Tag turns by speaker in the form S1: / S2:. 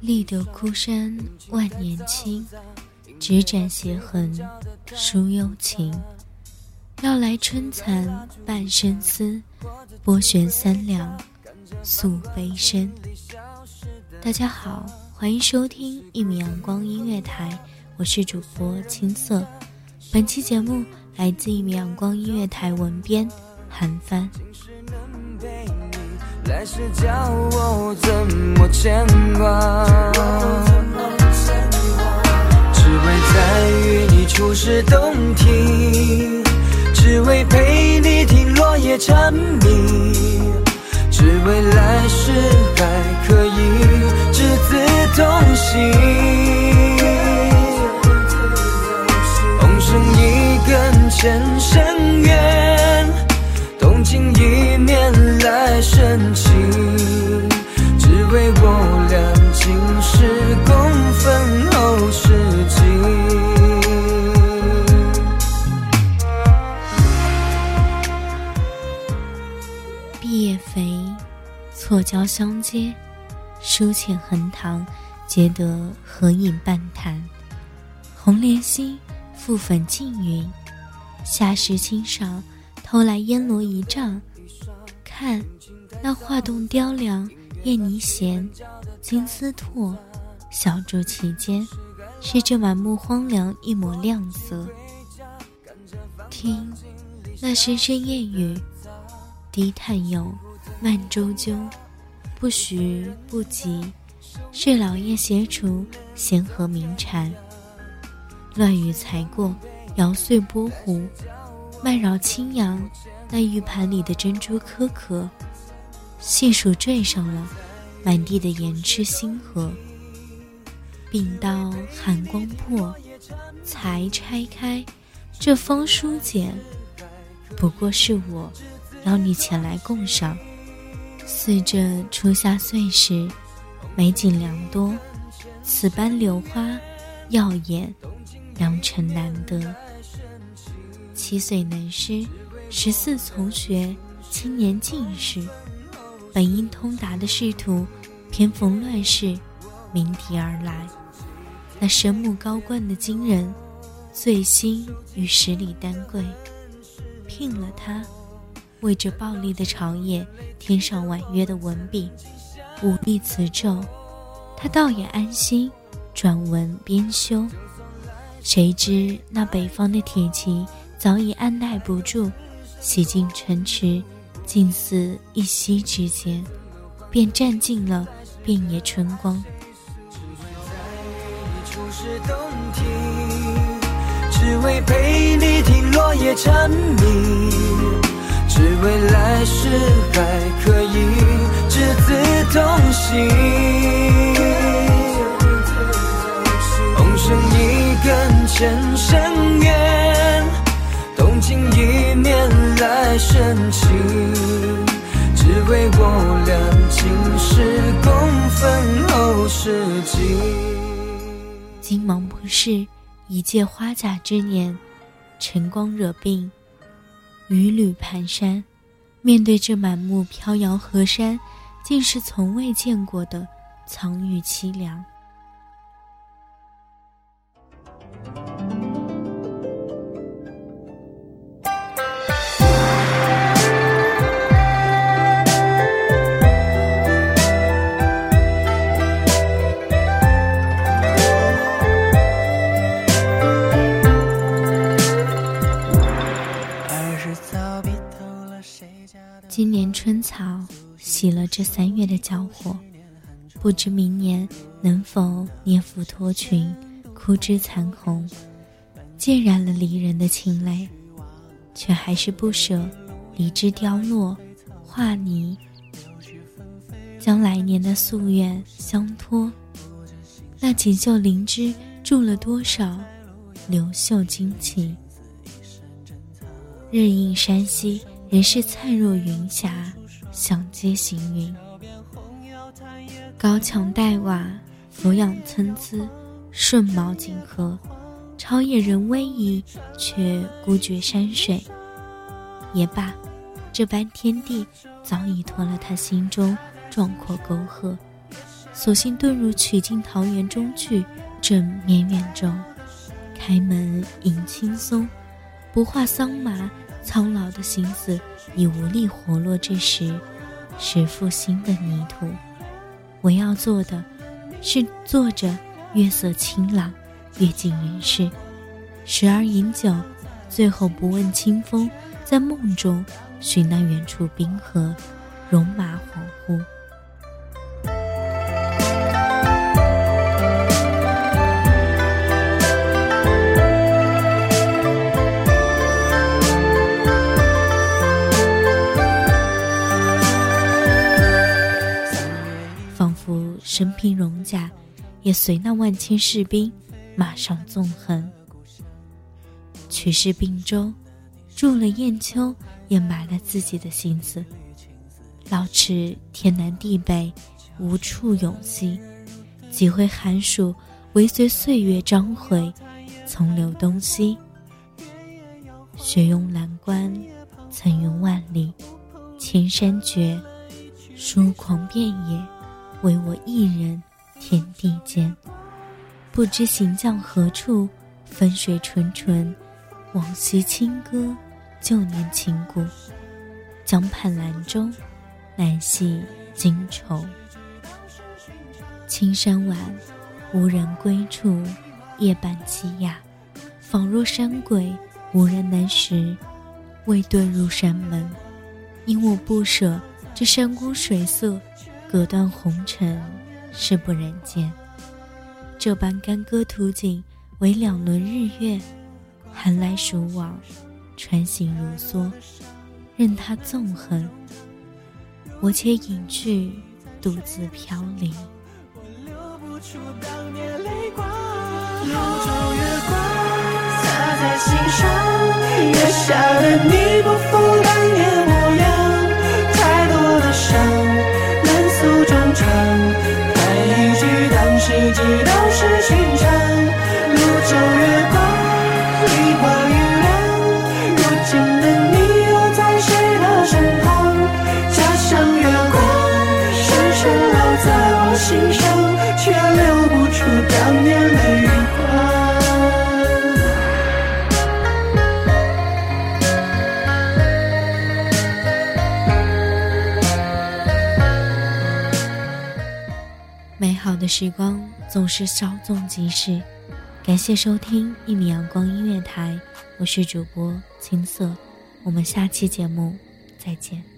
S1: 立得枯山万年青，只展斜痕书幽情。绕来春蚕半生丝，拨弦三两诉悲声。大家好，欢迎收听一米阳光音乐台，我是主播青色。本期节目来自一米阳光音乐台文编韩帆。来世叫我怎么牵挂？只在与你初识洞庭，只为陪你听落叶蝉鸣，只为来世还可以执子同行。红绳一根前生缘，错交相接，书浅横塘，皆得合影半谈。红莲心，覆粉净云。夏时清赏，偷来烟罗一丈。看，那画栋雕梁，燕泥闲，金丝拓，小筑其间，是这满目荒凉一抹亮色。听，那声声燕语，低叹有。慢周究，不徐不急，是老叶斜除闲和鸣蝉。乱雨才过，摇碎波湖，慢绕青阳。那玉盘里的珍珠颗颗，细数缀上了满地的盐池星河。禀到寒光破，才拆开这封书简，不过是我邀你前来共赏。似这初夏岁时，美景良多，此般柳花耀眼，良辰难得。七岁能诗，十四从学，青年进士，本应通达的仕途，偏逢乱世，鸣笛而来。那神目高冠的金人，醉心于十里丹桂，聘了他。为这暴力的朝野添上婉约的文笔，武力词咒，他倒也安心，转文编修。谁知那北方的铁骑早已按耐不住，洗进城池，近似一夕之间，便占尽了遍野春光。只为陪你听落叶蝉鸣。只为来世还可以执子同行，红绳一根前生缘，动情一面来深情，只为我俩今世共分后世景。金芒不是一介花甲之年，晨光惹病。雨履蹒跚，面对这满目飘摇河山，竟是从未见过的苍郁凄凉。今年春草洗了这三月的娇火，不知明年能否年复脱群，枯枝残红，浸染了离人的情泪，却还是不舍离枝凋落，化泥，将来年的夙愿相托。那锦绣灵芝住了多少流秀惊奇。日映山溪，人是灿若云霞，响接行云。高墙黛瓦，俯仰参差，顺毛锦河，超越人威仪，却孤绝山水。也罢，这般天地早已脱了他心中壮阔沟壑，索性遁入曲径桃源中去，正绵远中，开门迎青松，不画桑麻，苍老的心思已无力活络这时，时复新的泥土。我要做的，是坐着月色清朗，阅尽人世，时而饮酒，最后不问清风。在梦中寻那远处冰河，戎马恍惚。身披戎甲，也随那万千士兵马上纵横，取士并州。住了雁丘，也埋了自己的心思。老池天南地北，无处永息。几回寒暑，唯随岁月章回，从流东西。雪拥蓝关，层云万里，千山绝，疏狂遍野，唯我一人，天地间。不知行将何处，分水纯纯，往昔清歌。旧年情故，江畔兰舟，难系今愁。青山晚，无人归处，夜半凄哑，仿若山鬼，无人能识。未遁入山门，因我不舍这山光水色，隔断红尘，是不忍见。这般干戈图景，为两轮日月，寒来暑往。穿行如梭，任它纵横，我且隐去，独自飘零。流不出当年泪光，月光，洒在心上，月下的你不负一直都是寻常，庐州月光，梨花雨凉，如今的你又在谁的身旁？家乡月
S2: 光，深深烙在我心上，却留不出当年的余
S1: 光。美好的时光。总是稍纵即逝，感谢收听一米阳光音乐台，我是主播青色，我们下期节目再见。